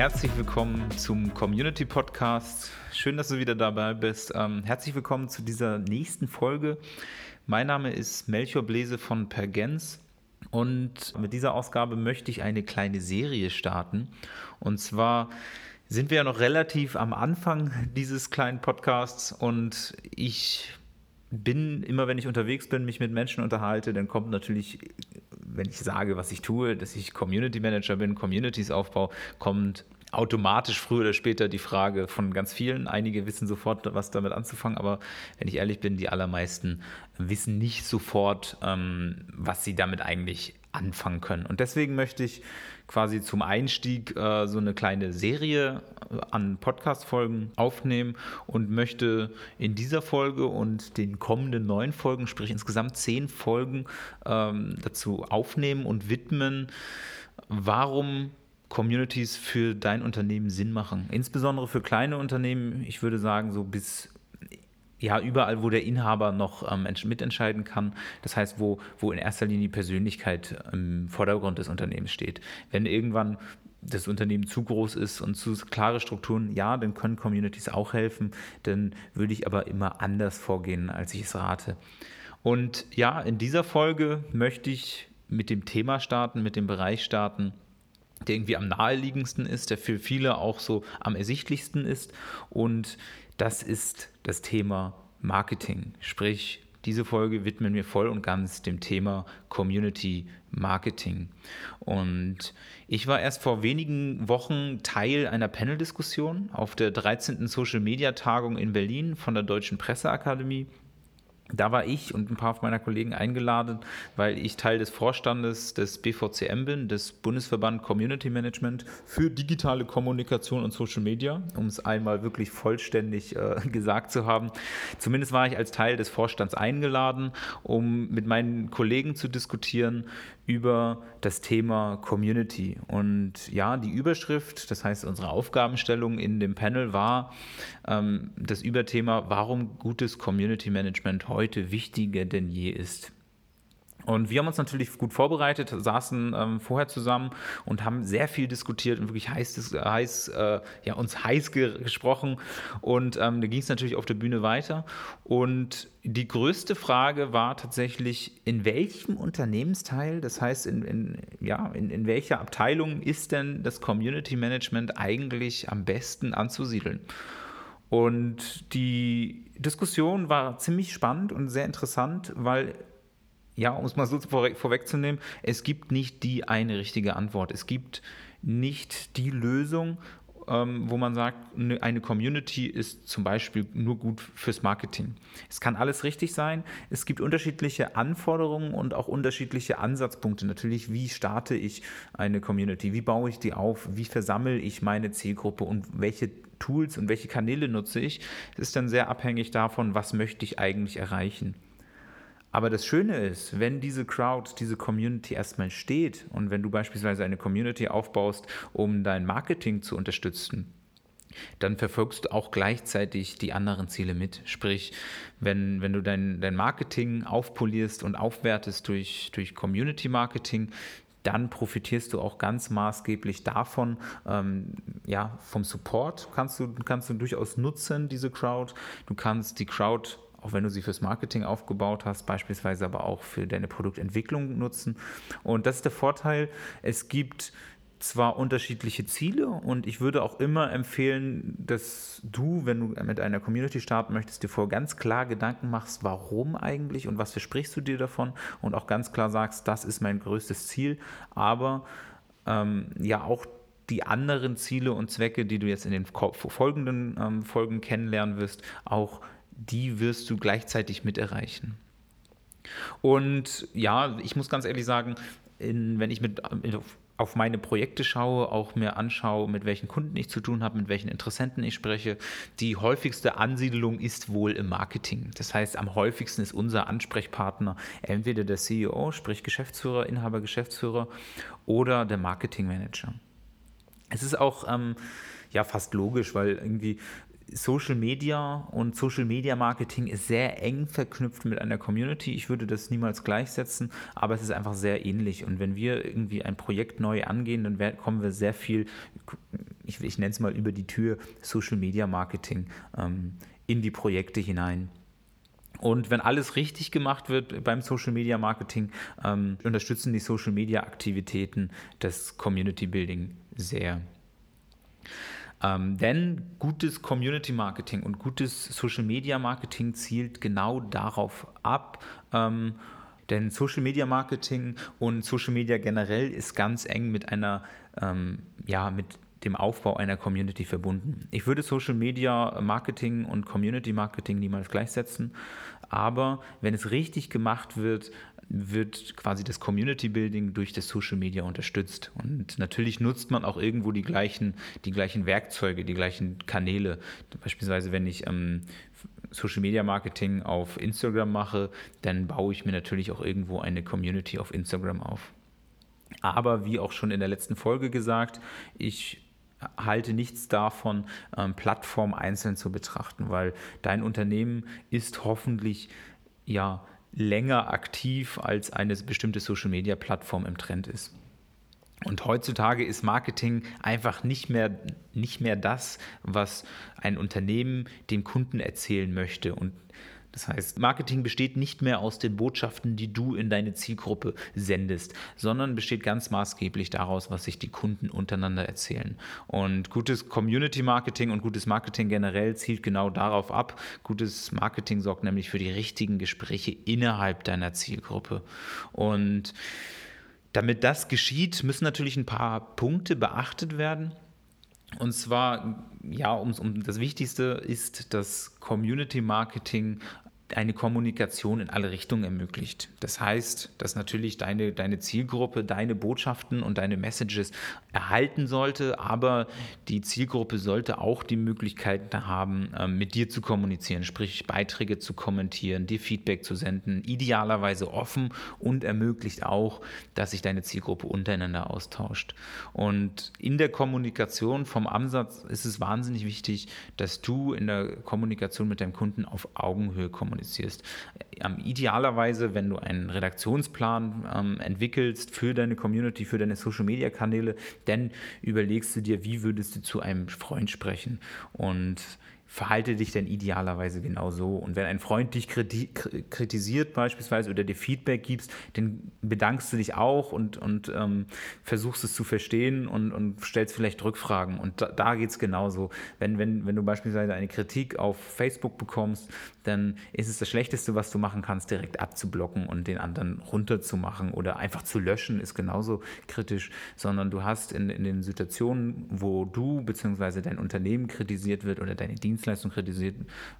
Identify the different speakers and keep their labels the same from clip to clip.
Speaker 1: herzlich willkommen zum Community Podcast. Schön, dass du wieder dabei bist. Ähm, herzlich willkommen zu dieser nächsten Folge. Mein Name ist Melchior Blese von Pergens und mit dieser Ausgabe möchte ich eine kleine Serie starten. Und zwar sind wir ja noch relativ am Anfang dieses kleinen Podcasts und ich bin immer, wenn ich unterwegs bin, mich mit Menschen unterhalte, dann kommt natürlich, wenn ich sage, was ich tue, dass ich Community Manager bin, Communities aufbaue, kommt automatisch früher oder später die Frage von ganz vielen. Einige wissen sofort, was damit anzufangen, aber wenn ich ehrlich bin, die allermeisten wissen nicht sofort, ähm, was sie damit eigentlich anfangen können. Und deswegen möchte ich quasi zum Einstieg äh, so eine kleine Serie äh, an Podcast-Folgen aufnehmen und möchte in dieser Folge und den kommenden neun Folgen, sprich insgesamt zehn Folgen, ähm, dazu aufnehmen und widmen, warum Communities für dein Unternehmen Sinn machen. Insbesondere für kleine Unternehmen, ich würde sagen, so bis ja, überall, wo der Inhaber noch ähm, mitentscheiden kann. Das heißt, wo, wo in erster Linie die Persönlichkeit im Vordergrund des Unternehmens steht. Wenn irgendwann das Unternehmen zu groß ist und zu klare Strukturen, ja, dann können Communities auch helfen. Dann würde ich aber immer anders vorgehen, als ich es rate. Und ja, in dieser Folge möchte ich mit dem Thema starten, mit dem Bereich starten, der irgendwie am naheliegendsten ist, der für viele auch so am ersichtlichsten ist. Und das ist das Thema Marketing. Sprich, diese Folge widmen wir voll und ganz dem Thema Community Marketing. Und ich war erst vor wenigen Wochen Teil einer Panel-Diskussion auf der 13. Social Media Tagung in Berlin von der Deutschen Presseakademie. Da war ich und ein paar meiner Kollegen eingeladen, weil ich Teil des Vorstandes des BVCM bin, des Bundesverband Community Management für digitale Kommunikation und Social Media, um es einmal wirklich vollständig äh, gesagt zu haben. Zumindest war ich als Teil des Vorstands eingeladen, um mit meinen Kollegen zu diskutieren über das Thema Community. Und ja, die Überschrift, das heißt unsere Aufgabenstellung in dem Panel war ähm, das Überthema, warum gutes Community Management heute wichtiger denn je ist. Und wir haben uns natürlich gut vorbereitet, saßen ähm, vorher zusammen und haben sehr viel diskutiert und wirklich heiß, heiß äh, ja, uns heiß ge gesprochen. Und ähm, da ging es natürlich auf der Bühne weiter. Und die größte Frage war tatsächlich, in welchem Unternehmensteil, das heißt, in, in ja, in, in welcher Abteilung ist denn das Community Management eigentlich am besten anzusiedeln? Und die Diskussion war ziemlich spannend und sehr interessant, weil ja, um es mal so vorweg, vorwegzunehmen, es gibt nicht die eine richtige Antwort. Es gibt nicht die Lösung, ähm, wo man sagt, ne, eine Community ist zum Beispiel nur gut fürs Marketing. Es kann alles richtig sein. Es gibt unterschiedliche Anforderungen und auch unterschiedliche Ansatzpunkte. Natürlich, wie starte ich eine Community? Wie baue ich die auf? Wie versammle ich meine Zielgruppe und welche Tools und welche Kanäle nutze ich? Es ist dann sehr abhängig davon, was möchte ich eigentlich erreichen. Aber das Schöne ist, wenn diese Crowd, diese Community erstmal steht und wenn du beispielsweise eine Community aufbaust, um dein Marketing zu unterstützen, dann verfolgst du auch gleichzeitig die anderen Ziele mit. Sprich, wenn, wenn du dein, dein Marketing aufpolierst und aufwertest durch, durch Community Marketing, dann profitierst du auch ganz maßgeblich davon. Ähm, ja, vom Support kannst du, kannst du durchaus nutzen, diese Crowd. Du kannst die Crowd auch wenn du sie fürs Marketing aufgebaut hast, beispielsweise aber auch für deine Produktentwicklung nutzen. Und das ist der Vorteil. Es gibt zwar unterschiedliche Ziele und ich würde auch immer empfehlen, dass du, wenn du mit einer Community starten möchtest, dir vor ganz klar Gedanken machst, warum eigentlich und was versprichst du dir davon und auch ganz klar sagst, das ist mein größtes Ziel, aber ähm, ja auch die anderen Ziele und Zwecke, die du jetzt in den folgenden ähm, Folgen kennenlernen wirst, auch die wirst du gleichzeitig mit erreichen. Und ja, ich muss ganz ehrlich sagen, in, wenn ich mit, auf meine Projekte schaue, auch mir anschaue, mit welchen Kunden ich zu tun habe, mit welchen Interessenten ich spreche, die häufigste Ansiedelung ist wohl im Marketing. Das heißt, am häufigsten ist unser Ansprechpartner entweder der CEO, sprich Geschäftsführer, Inhaber, Geschäftsführer oder der Marketingmanager. Es ist auch ähm, ja fast logisch, weil irgendwie Social Media und Social Media Marketing ist sehr eng verknüpft mit einer Community. Ich würde das niemals gleichsetzen, aber es ist einfach sehr ähnlich. Und wenn wir irgendwie ein Projekt neu angehen, dann kommen wir sehr viel ich, ich nenne es mal über die Tür Social Media Marketing ähm, in die Projekte hinein. Und wenn alles richtig gemacht wird beim Social Media Marketing, ähm, unterstützen die Social Media Aktivitäten das Community Building sehr. Ähm, denn gutes Community Marketing und gutes Social Media Marketing zielt genau darauf ab. Ähm, denn Social Media Marketing und Social Media generell ist ganz eng mit einer, ähm, ja, mit dem Aufbau einer Community verbunden. Ich würde Social Media Marketing und Community Marketing niemals gleichsetzen, aber wenn es richtig gemacht wird, wird quasi das Community Building durch das Social Media unterstützt. Und natürlich nutzt man auch irgendwo die gleichen, die gleichen Werkzeuge, die gleichen Kanäle. Beispielsweise, wenn ich ähm, Social Media Marketing auf Instagram mache, dann baue ich mir natürlich auch irgendwo eine Community auf Instagram auf. Aber wie auch schon in der letzten Folge gesagt, ich halte nichts davon, ähm, Plattformen einzeln zu betrachten, weil dein Unternehmen ist hoffentlich ja länger aktiv, als eine bestimmte Social-Media-Plattform im Trend ist. Und heutzutage ist Marketing einfach nicht mehr, nicht mehr das, was ein Unternehmen dem Kunden erzählen möchte. Und das heißt, Marketing besteht nicht mehr aus den Botschaften, die du in deine Zielgruppe sendest, sondern besteht ganz maßgeblich daraus, was sich die Kunden untereinander erzählen. Und gutes Community Marketing und gutes Marketing generell zielt genau darauf ab. Gutes Marketing sorgt nämlich für die richtigen Gespräche innerhalb deiner Zielgruppe. Und damit das geschieht, müssen natürlich ein paar Punkte beachtet werden. Und zwar, ja, um, um das Wichtigste ist, dass Community Marketing eine Kommunikation in alle Richtungen ermöglicht. Das heißt, dass natürlich deine, deine Zielgruppe deine Botschaften und deine Messages erhalten sollte, aber die Zielgruppe sollte auch die Möglichkeit haben, ähm, mit dir zu kommunizieren, sprich Beiträge zu kommentieren, dir Feedback zu senden, idealerweise offen und ermöglicht auch, dass sich deine Zielgruppe untereinander austauscht. Und in der Kommunikation vom Ansatz ist es wahnsinnig wichtig, dass du in der Kommunikation mit deinem Kunden auf Augenhöhe kommunizierst kommunizierst. Ähm, idealerweise, wenn du einen Redaktionsplan ähm, entwickelst für deine Community, für deine Social-Media-Kanäle, dann überlegst du dir, wie würdest du zu einem Freund sprechen und verhalte dich denn idealerweise genau so. Und wenn ein Freund dich kritisiert beispielsweise oder dir Feedback gibst, dann bedankst du dich auch und, und ähm, versuchst es zu verstehen und, und stellst vielleicht Rückfragen. Und da, da geht es genauso. Wenn, wenn, wenn du beispielsweise eine Kritik auf Facebook bekommst, dann ist es das Schlechteste, was du machen kannst, direkt abzublocken und den anderen runterzumachen oder einfach zu löschen, ist genauso kritisch, sondern du hast in, in den Situationen, wo du bzw. dein Unternehmen kritisiert wird oder deine Dienste Dienstleistung kritisiert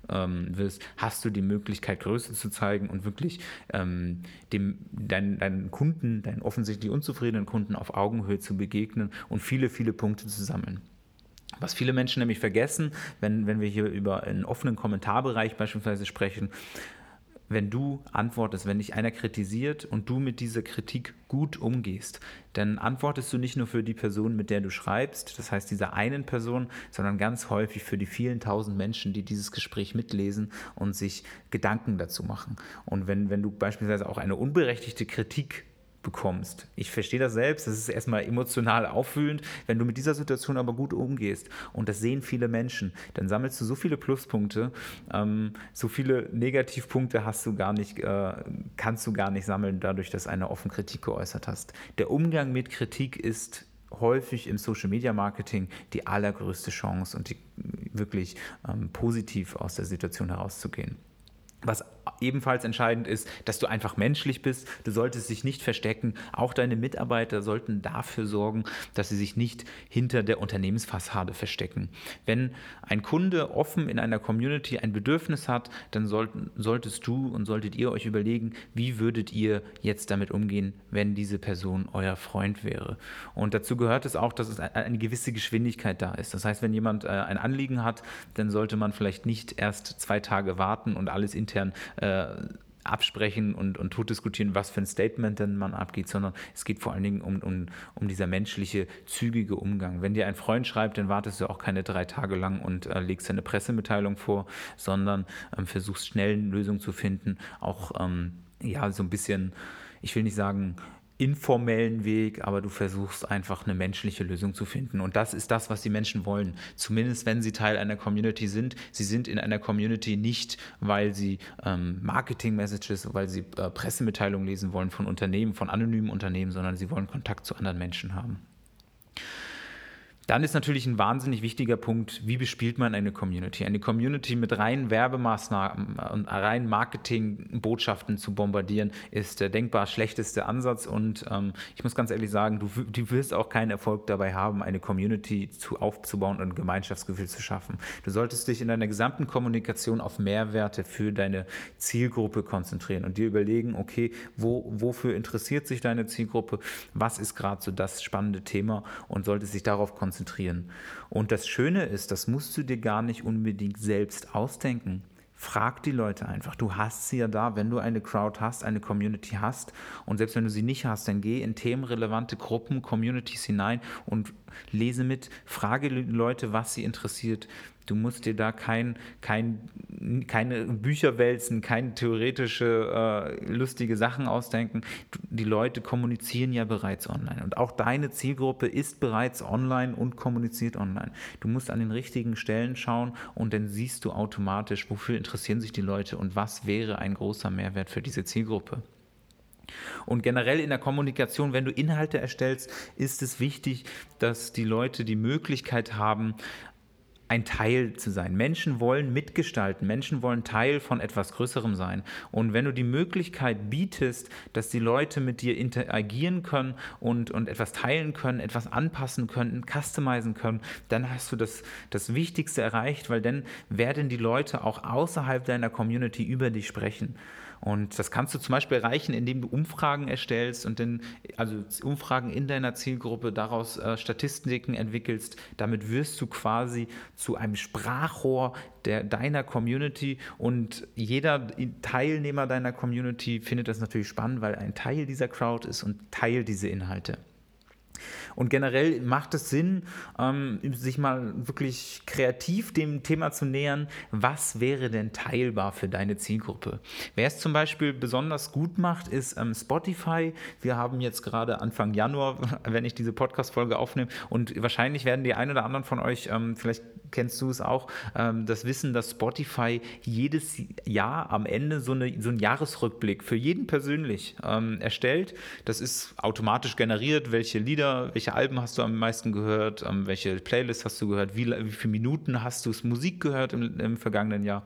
Speaker 1: ähm, wirst, hast du die Möglichkeit, Größe zu zeigen und wirklich ähm, dem, deinen, deinen Kunden, deinen offensichtlich unzufriedenen Kunden auf Augenhöhe zu begegnen und viele, viele Punkte zu sammeln. Was viele Menschen nämlich vergessen, wenn, wenn wir hier über einen offenen Kommentarbereich beispielsweise sprechen, wenn du antwortest, wenn dich einer kritisiert und du mit dieser Kritik gut umgehst, dann antwortest du nicht nur für die Person, mit der du schreibst, das heißt dieser einen Person, sondern ganz häufig für die vielen tausend Menschen, die dieses Gespräch mitlesen und sich Gedanken dazu machen. Und wenn, wenn du beispielsweise auch eine unberechtigte Kritik bekommst. Ich verstehe das selbst, das ist erstmal emotional auffühlend. Wenn du mit dieser Situation aber gut umgehst und das sehen viele Menschen, dann sammelst du so viele Pluspunkte, ähm, so viele Negativpunkte hast du gar nicht, äh, kannst du gar nicht sammeln, dadurch, dass eine offen Kritik geäußert hast. Der Umgang mit Kritik ist häufig im Social Media Marketing die allergrößte Chance und die, wirklich ähm, positiv aus der Situation herauszugehen. Was ebenfalls entscheidend ist, dass du einfach menschlich bist. Du solltest dich nicht verstecken. Auch deine Mitarbeiter sollten dafür sorgen, dass sie sich nicht hinter der Unternehmensfassade verstecken. Wenn ein Kunde offen in einer Community ein Bedürfnis hat, dann solltest du und solltet ihr euch überlegen, wie würdet ihr jetzt damit umgehen, wenn diese Person euer Freund wäre. Und dazu gehört es auch, dass es eine gewisse Geschwindigkeit da ist. Das heißt, wenn jemand äh, ein Anliegen hat, dann sollte man vielleicht nicht erst zwei Tage warten und alles intern äh, absprechen und, und tot diskutieren, was für ein Statement denn man abgeht, sondern es geht vor allen Dingen um, um, um dieser menschliche, zügige Umgang. Wenn dir ein Freund schreibt, dann wartest du auch keine drei Tage lang und äh, legst eine Pressemitteilung vor, sondern ähm, versuchst schnell eine Lösung zu finden, auch ähm, ja so ein bisschen, ich will nicht sagen, informellen Weg, aber du versuchst einfach eine menschliche Lösung zu finden. Und das ist das, was die Menschen wollen. Zumindest wenn sie Teil einer Community sind. Sie sind in einer Community nicht, weil sie ähm, Marketing-Messages, weil sie äh, Pressemitteilungen lesen wollen von Unternehmen, von anonymen Unternehmen, sondern sie wollen Kontakt zu anderen Menschen haben. Dann ist natürlich ein wahnsinnig wichtiger Punkt, wie bespielt man eine Community? Eine Community mit reinen Werbemaßnahmen und reinen Marketingbotschaften zu bombardieren, ist der denkbar schlechteste Ansatz. Und ähm, ich muss ganz ehrlich sagen, du, du wirst auch keinen Erfolg dabei haben, eine Community zu, aufzubauen und ein Gemeinschaftsgefühl zu schaffen. Du solltest dich in deiner gesamten Kommunikation auf Mehrwerte für deine Zielgruppe konzentrieren und dir überlegen, okay, wo, wofür interessiert sich deine Zielgruppe? Was ist gerade so das spannende Thema und solltest dich darauf konzentrieren? Konzentrieren. Und das Schöne ist, das musst du dir gar nicht unbedingt selbst ausdenken. Frag die Leute einfach. Du hast sie ja da, wenn du eine Crowd hast, eine Community hast. Und selbst wenn du sie nicht hast, dann geh in themenrelevante Gruppen, Communities hinein und lese mit. Frage Leute, was sie interessiert. Du musst dir da kein, kein, keine Bücher wälzen, keine theoretische, äh, lustige Sachen ausdenken. Die Leute kommunizieren ja bereits online. Und auch deine Zielgruppe ist bereits online und kommuniziert online. Du musst an den richtigen Stellen schauen und dann siehst du automatisch, wofür interessieren sich die Leute und was wäre ein großer Mehrwert für diese Zielgruppe. Und generell in der Kommunikation, wenn du Inhalte erstellst, ist es wichtig, dass die Leute die Möglichkeit haben, ein Teil zu sein. Menschen wollen mitgestalten, Menschen wollen Teil von etwas Größerem sein. Und wenn du die Möglichkeit bietest, dass die Leute mit dir interagieren können und, und etwas teilen können, etwas anpassen können, customizen können, dann hast du das, das Wichtigste erreicht, weil dann werden die Leute auch außerhalb deiner Community über dich sprechen. Und das kannst du zum Beispiel erreichen, indem du Umfragen erstellst und dann, also Umfragen in deiner Zielgruppe, daraus äh, Statistiken entwickelst. Damit wirst du quasi zu einem Sprachrohr der, deiner Community und jeder Teilnehmer deiner Community findet das natürlich spannend, weil ein Teil dieser Crowd ist und teilt diese Inhalte. Und generell macht es Sinn, ähm, sich mal wirklich kreativ dem Thema zu nähern, was wäre denn teilbar für deine Zielgruppe. Wer es zum Beispiel besonders gut macht, ist ähm, Spotify. Wir haben jetzt gerade Anfang Januar, wenn ich diese Podcast-Folge aufnehme, und wahrscheinlich werden die ein oder anderen von euch, ähm, vielleicht kennst du es auch, ähm, das Wissen, dass Spotify jedes Jahr am Ende so, eine, so einen Jahresrückblick für jeden persönlich ähm, erstellt. Das ist automatisch generiert, welche Lieder, welche Alben hast du am meisten gehört, ähm, welche Playlist hast du gehört, wie, wie viele Minuten hast du Musik gehört im, im vergangenen Jahr.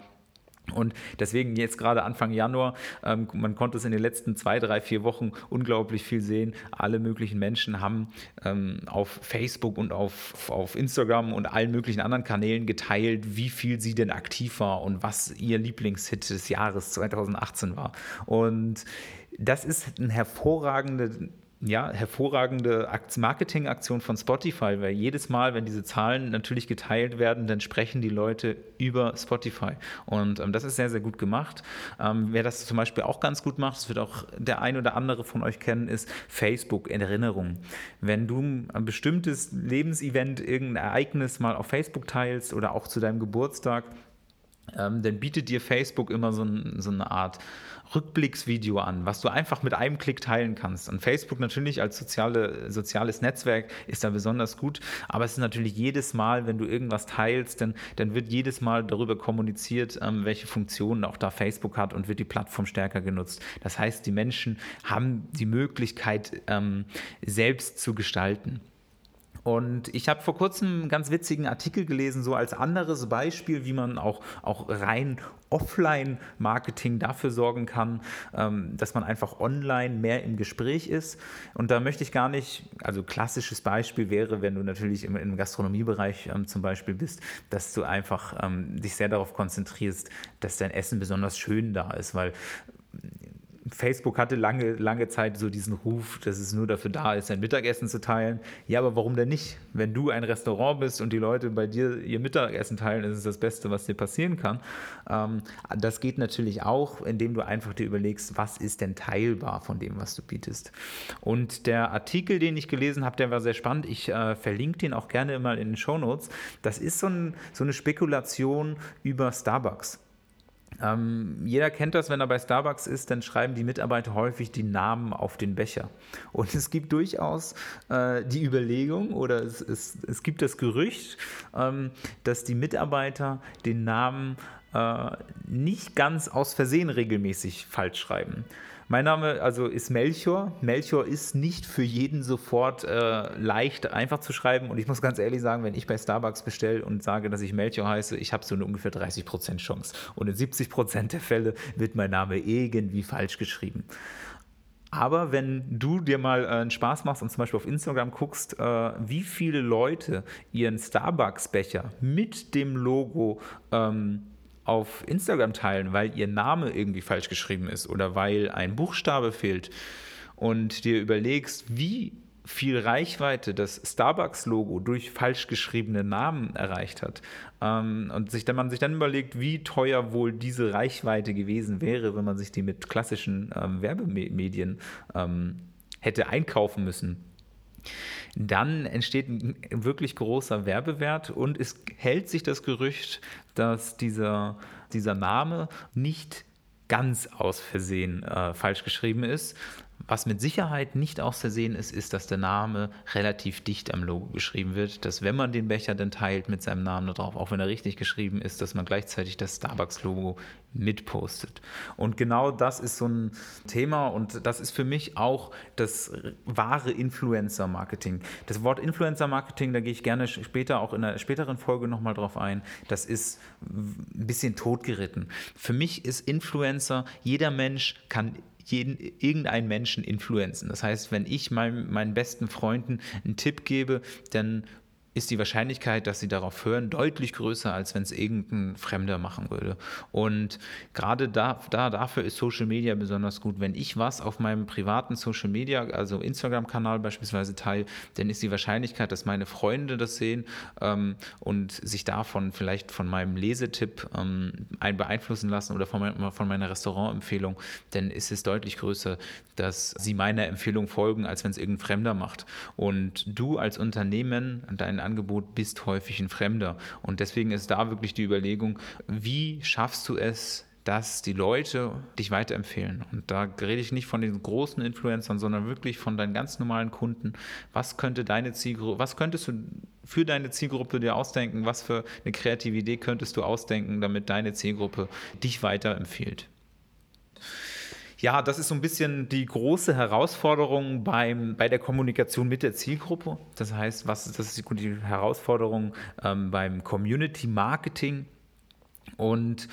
Speaker 1: Und deswegen jetzt gerade Anfang Januar, ähm, man konnte es in den letzten zwei, drei, vier Wochen unglaublich viel sehen. Alle möglichen Menschen haben ähm, auf Facebook und auf, auf Instagram und allen möglichen anderen Kanälen geteilt, wie viel sie denn aktiv war und was ihr Lieblingshit des Jahres 2018 war. Und das ist ein hervorragender ja, hervorragende Marketingaktion von Spotify, weil jedes Mal, wenn diese Zahlen natürlich geteilt werden, dann sprechen die Leute über Spotify. Und ähm, das ist sehr, sehr gut gemacht. Ähm, wer das zum Beispiel auch ganz gut macht, das wird auch der ein oder andere von euch kennen, ist Facebook in Erinnerung. Wenn du ein bestimmtes Lebensevent, irgendein Ereignis mal auf Facebook teilst oder auch zu deinem Geburtstag, ähm, dann bietet dir Facebook immer so, ein, so, eine Art Rückblicksvideo an, was du einfach mit einem Klick teilen kannst. Und Facebook natürlich als soziale, soziales Netzwerk ist da besonders gut, aber es ist natürlich jedes Mal, wenn du irgendwas teilst, dann, dann wird jedes Mal darüber kommuniziert, ähm, welche Funktionen auch da Facebook hat und wird die Plattform stärker genutzt. Das heißt, die Menschen haben die Möglichkeit, ähm, selbst zu gestalten. Und ich habe vor kurzem einen ganz witzigen Artikel gelesen, so als anderes Beispiel, wie man auch, auch rein Offline-Marketing dafür sorgen kann, ähm, dass man einfach online mehr im Gespräch ist. Und da möchte ich gar nicht, also klassisches Beispiel wäre, wenn du natürlich im, im Gastronomiebereich ähm, zum Beispiel bist, dass du einfach ähm, dich sehr darauf konzentrierst, dass dein Essen besonders schön da ist, weil Facebook hatte lange, lange Zeit so diesen Ruf, dass es nur dafür da ist, ein Mittagessen zu teilen. Ja, aber warum denn nicht? Wenn du ein Restaurant bist und die Leute bei dir ihr Mittagessen teilen, ist es das Beste, was dir passieren kann. Ähm, das geht natürlich auch, indem du einfach dir überlegst, was ist denn teilbar von dem, was du bietest. Und der Artikel, den ich gelesen habe, der war sehr spannend. Ich äh, verlinke den auch gerne mal in den Show Notes. Das ist so, ein, so eine Spekulation über Starbucks. Ähm, jeder kennt das, wenn er bei Starbucks ist, dann schreiben die Mitarbeiter häufig die Namen auf den Becher. Und es gibt durchaus äh, die Überlegung oder es, es, es gibt das Gerücht, ähm, dass die Mitarbeiter den Namen äh, nicht ganz aus Versehen regelmäßig falsch schreiben. Mein Name also ist Melchior. Melchior ist nicht für jeden sofort äh, leicht einfach zu schreiben. Und ich muss ganz ehrlich sagen, wenn ich bei Starbucks bestelle und sage, dass ich Melchior heiße, ich habe so eine ungefähr 30% Chance. Und in 70% der Fälle wird mein Name irgendwie falsch geschrieben. Aber wenn du dir mal äh, einen Spaß machst und zum Beispiel auf Instagram guckst, äh, wie viele Leute ihren Starbucks-Becher mit dem Logo ähm, auf Instagram teilen, weil ihr Name irgendwie falsch geschrieben ist oder weil ein Buchstabe fehlt und dir überlegst, wie viel Reichweite das Starbucks-Logo durch falsch geschriebene Namen erreicht hat. Ähm, und sich dann, man sich dann überlegt, wie teuer wohl diese Reichweite gewesen wäre, wenn man sich die mit klassischen ähm, Werbemedien ähm, hätte einkaufen müssen, dann entsteht ein wirklich großer Werbewert und es hält sich das Gerücht, dass dieser, dieser Name nicht ganz aus Versehen äh, falsch geschrieben ist, was mit Sicherheit nicht auszusehen ist, ist, dass der Name relativ dicht am Logo geschrieben wird, dass wenn man den Becher dann teilt mit seinem Namen drauf, auch wenn er richtig geschrieben ist, dass man gleichzeitig das Starbucks-Logo mitpostet. Und genau das ist so ein Thema und das ist für mich auch das wahre Influencer-Marketing. Das Wort Influencer-Marketing, da gehe ich gerne später auch in einer späteren Folge nochmal drauf ein, das ist ein bisschen totgeritten. Für mich ist Influencer, jeder Mensch kann jeden, irgendeinen Menschen influenzen. Das heißt, wenn ich mein, meinen besten Freunden einen Tipp gebe, dann ist die Wahrscheinlichkeit, dass sie darauf hören, deutlich größer, als wenn es irgendein Fremder machen würde. Und gerade da, da, dafür ist Social Media besonders gut. Wenn ich was auf meinem privaten Social Media, also Instagram-Kanal beispielsweise teile, dann ist die Wahrscheinlichkeit, dass meine Freunde das sehen ähm, und sich davon vielleicht von meinem Lesetipp ähm, ein beeinflussen lassen oder von, mein, von meiner Restaurantempfehlung, dann ist es deutlich größer, dass sie meiner Empfehlung folgen, als wenn es irgendein Fremder macht. Und du als Unternehmen, dein Angebot bist häufig ein Fremder. Und deswegen ist da wirklich die Überlegung, wie schaffst du es, dass die Leute dich weiterempfehlen. Und da rede ich nicht von den großen Influencern, sondern wirklich von deinen ganz normalen Kunden. Was könnte deine Zielgruppe, was könntest du für deine Zielgruppe dir ausdenken? Was für eine kreative Idee könntest du ausdenken, damit deine Zielgruppe dich weiterempfiehlt? Ja, das ist so ein bisschen die große Herausforderung beim, bei der Kommunikation mit der Zielgruppe. Das heißt, was, das ist die Herausforderung ähm, beim Community Marketing. Und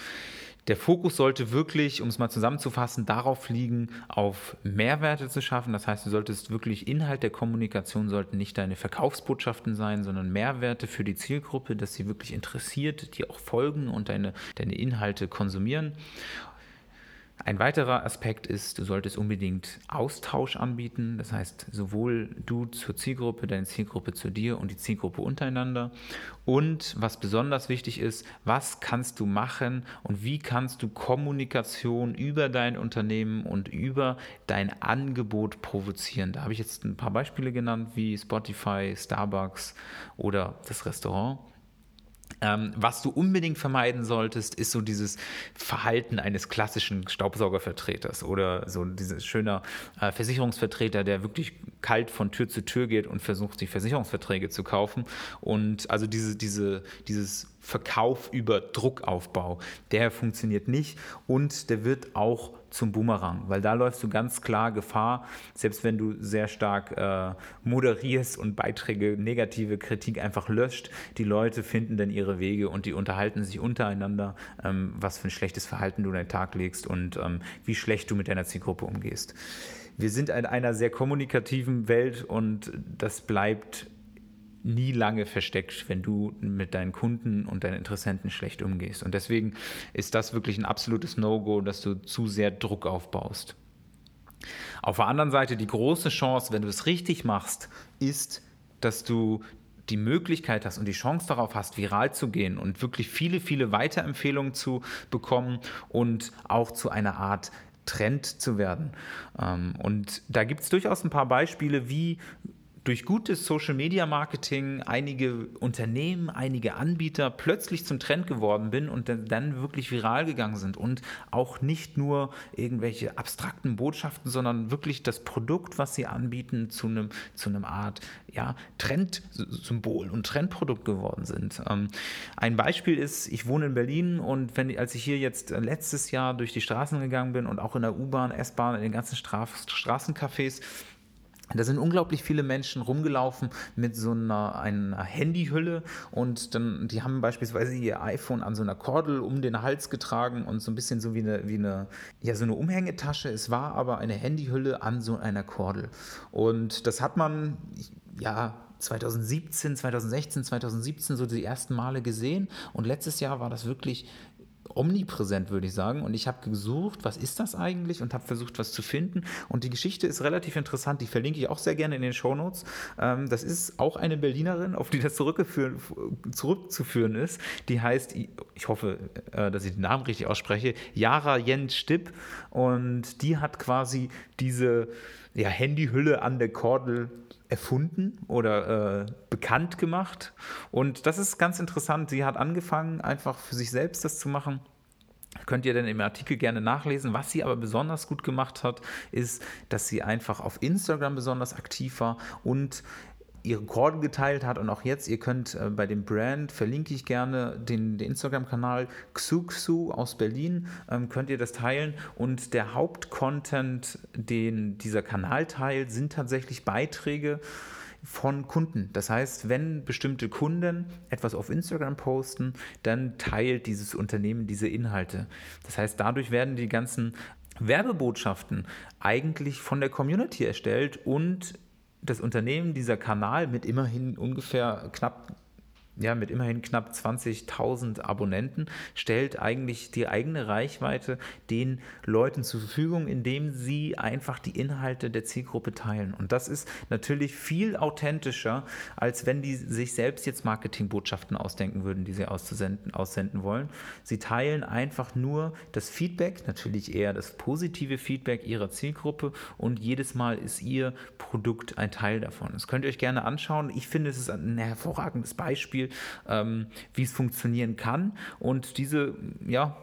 Speaker 1: der Fokus sollte wirklich, um es mal zusammenzufassen, darauf liegen, auf Mehrwerte zu schaffen. Das heißt, du solltest wirklich Inhalt der Kommunikation sollten nicht deine Verkaufsbotschaften sein, sondern Mehrwerte für die Zielgruppe, dass sie wirklich interessiert, die auch folgen und deine, deine Inhalte konsumieren. Ein weiterer Aspekt ist, du solltest unbedingt Austausch anbieten, das heißt sowohl du zur Zielgruppe, deine Zielgruppe zu dir und die Zielgruppe untereinander. Und was besonders wichtig ist, was kannst du machen und wie kannst du Kommunikation über dein Unternehmen und über dein Angebot provozieren. Da habe ich jetzt ein paar Beispiele genannt, wie Spotify, Starbucks oder das Restaurant. Ähm, was du unbedingt vermeiden solltest, ist so dieses Verhalten eines klassischen Staubsaugervertreters oder so dieses schöner äh, Versicherungsvertreter, der wirklich kalt von Tür zu Tür geht und versucht, sich Versicherungsverträge zu kaufen. Und also diese, diese, dieses Verkauf über Druckaufbau, der funktioniert nicht und der wird auch zum Boomerang, weil da läufst du ganz klar Gefahr, selbst wenn du sehr stark äh, moderierst und Beiträge, negative Kritik einfach löscht, die Leute finden dann ihre Wege und die unterhalten sich untereinander, ähm, was für ein schlechtes Verhalten du in den Tag legst und ähm, wie schlecht du mit deiner Zielgruppe umgehst. Wir sind in einer sehr kommunikativen Welt und das bleibt nie lange versteckt, wenn du mit deinen Kunden und deinen Interessenten schlecht umgehst. Und deswegen ist das wirklich ein absolutes No-Go, dass du zu sehr Druck aufbaust. Auf der anderen Seite die große Chance, wenn du es richtig machst, ist, dass du die Möglichkeit hast und die Chance darauf hast, viral zu gehen und wirklich viele, viele Weiterempfehlungen zu bekommen und auch zu einer Art Trend zu werden. Ähm, und da gibt es durchaus ein paar Beispiele, wie durch gutes Social Media Marketing einige Unternehmen, einige Anbieter plötzlich zum Trend geworden bin und dann wirklich viral gegangen sind und auch nicht nur irgendwelche abstrakten Botschaften, sondern wirklich das Produkt, was sie anbieten, zu einem zu einem Art ja, Trendsymbol und Trendprodukt geworden sind. Ähm, ein Beispiel ist, ich wohne in Berlin und wenn, als ich hier jetzt letztes Jahr durch die Straßen gegangen bin und auch in der U-Bahn, S-Bahn, in den ganzen Straßencafés, da sind unglaublich viele Menschen rumgelaufen mit so einer, einer Handyhülle und dann, die haben beispielsweise ihr iPhone an so einer Kordel um den Hals getragen und so ein bisschen so wie eine, wie eine, ja, so eine Umhängetasche. Es war aber eine Handyhülle an so einer Kordel. Und das hat man, ja, 2017, 2016, 2017 so die ersten Male gesehen und letztes Jahr war das wirklich omnipräsent, würde ich sagen. Und ich habe gesucht, was ist das eigentlich und habe versucht, was zu finden. Und die Geschichte ist relativ interessant. Die verlinke ich auch sehr gerne in den Shownotes. Ähm, das ist auch eine Berlinerin, auf die das zurückzuführen ist. Die heißt, ich hoffe, äh, dass ich den Namen richtig ausspreche, Jara Jens Stipp. Und die hat quasi diese ja, Handyhülle an der Kordel erfunden oder äh, bekannt gemacht. Und das ist ganz interessant. Sie hat angefangen, einfach für sich selbst das zu machen. Könnt ihr denn im Artikel gerne nachlesen. Was sie aber besonders gut gemacht hat, ist, dass sie einfach auf Instagram besonders aktiv war und ihre Rekorde geteilt hat und auch jetzt, ihr könnt äh, bei dem Brand, verlinke ich gerne den, den Instagram-Kanal Xuxu aus Berlin, ähm, könnt ihr das teilen und der Hauptcontent, den dieser Kanal teilt, sind tatsächlich Beiträge von Kunden. Das heißt, wenn bestimmte Kunden etwas auf Instagram posten, dann teilt dieses Unternehmen diese Inhalte. Das heißt, dadurch werden die ganzen Werbebotschaften eigentlich von der Community erstellt und das Unternehmen, dieser Kanal mit immerhin ungefähr knapp ja, mit immerhin knapp 20.000 Abonnenten, stellt eigentlich die eigene Reichweite den Leuten zur Verfügung, indem sie einfach die Inhalte der Zielgruppe teilen. Und das ist natürlich viel authentischer, als wenn die sich selbst jetzt Marketingbotschaften ausdenken würden, die sie aussenden, aussenden wollen. Sie teilen einfach nur das Feedback, natürlich eher das positive Feedback ihrer Zielgruppe und jedes Mal ist ihr Produkt ein Teil davon. Das könnt ihr euch gerne anschauen. Ich finde, es ist ein hervorragendes Beispiel ähm, wie es funktionieren kann. Und diese, ja,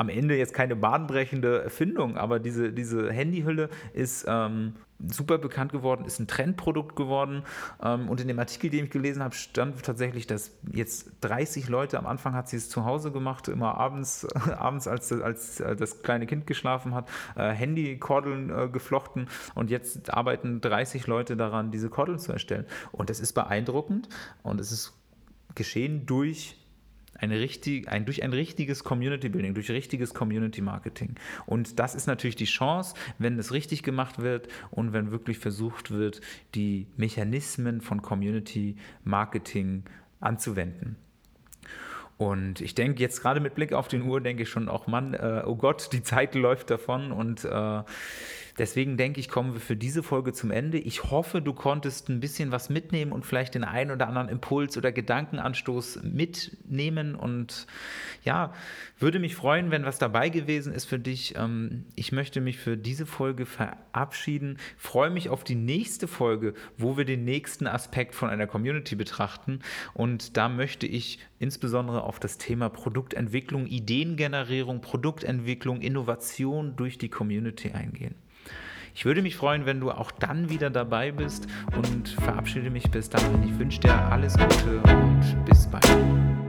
Speaker 1: am Ende jetzt keine bahnbrechende Erfindung, aber diese, diese Handyhülle ist ähm, super bekannt geworden, ist ein Trendprodukt geworden. Ähm, und in dem Artikel, den ich gelesen habe, stand tatsächlich, dass jetzt 30 Leute, am Anfang hat sie es zu Hause gemacht, immer abends, abends als, als, als das kleine Kind geschlafen hat, äh, Handykordeln äh, geflochten und jetzt arbeiten 30 Leute daran, diese Kordeln zu erstellen. Und das ist beeindruckend und es ist geschehen durch eine richtig, ein, durch ein richtiges Community Building, durch richtiges Community Marketing. Und das ist natürlich die Chance, wenn es richtig gemacht wird und wenn wirklich versucht wird, die Mechanismen von Community Marketing anzuwenden. Und ich denke jetzt gerade mit Blick auf den Uhr, denke ich schon auch, Mann, äh, oh Gott, die Zeit läuft davon und äh, Deswegen denke ich, kommen wir für diese Folge zum Ende. Ich hoffe, du konntest ein bisschen was mitnehmen und vielleicht den einen oder anderen Impuls oder Gedankenanstoß mitnehmen. Und ja, würde mich freuen, wenn was dabei gewesen ist für dich. Ähm, ich möchte mich für diese Folge verabschieden. Freue mich auf die nächste Folge, wo wir den nächsten Aspekt von einer Community betrachten. Und da möchte ich insbesondere auf das Thema Produktentwicklung, Ideengenerierung, Produktentwicklung, Innovation durch die Community eingehen. Ich würde mich freuen, wenn du auch dann wieder dabei bist und verabschiede mich bis dahin. Ich wünsche dir alles Gute und bis bald.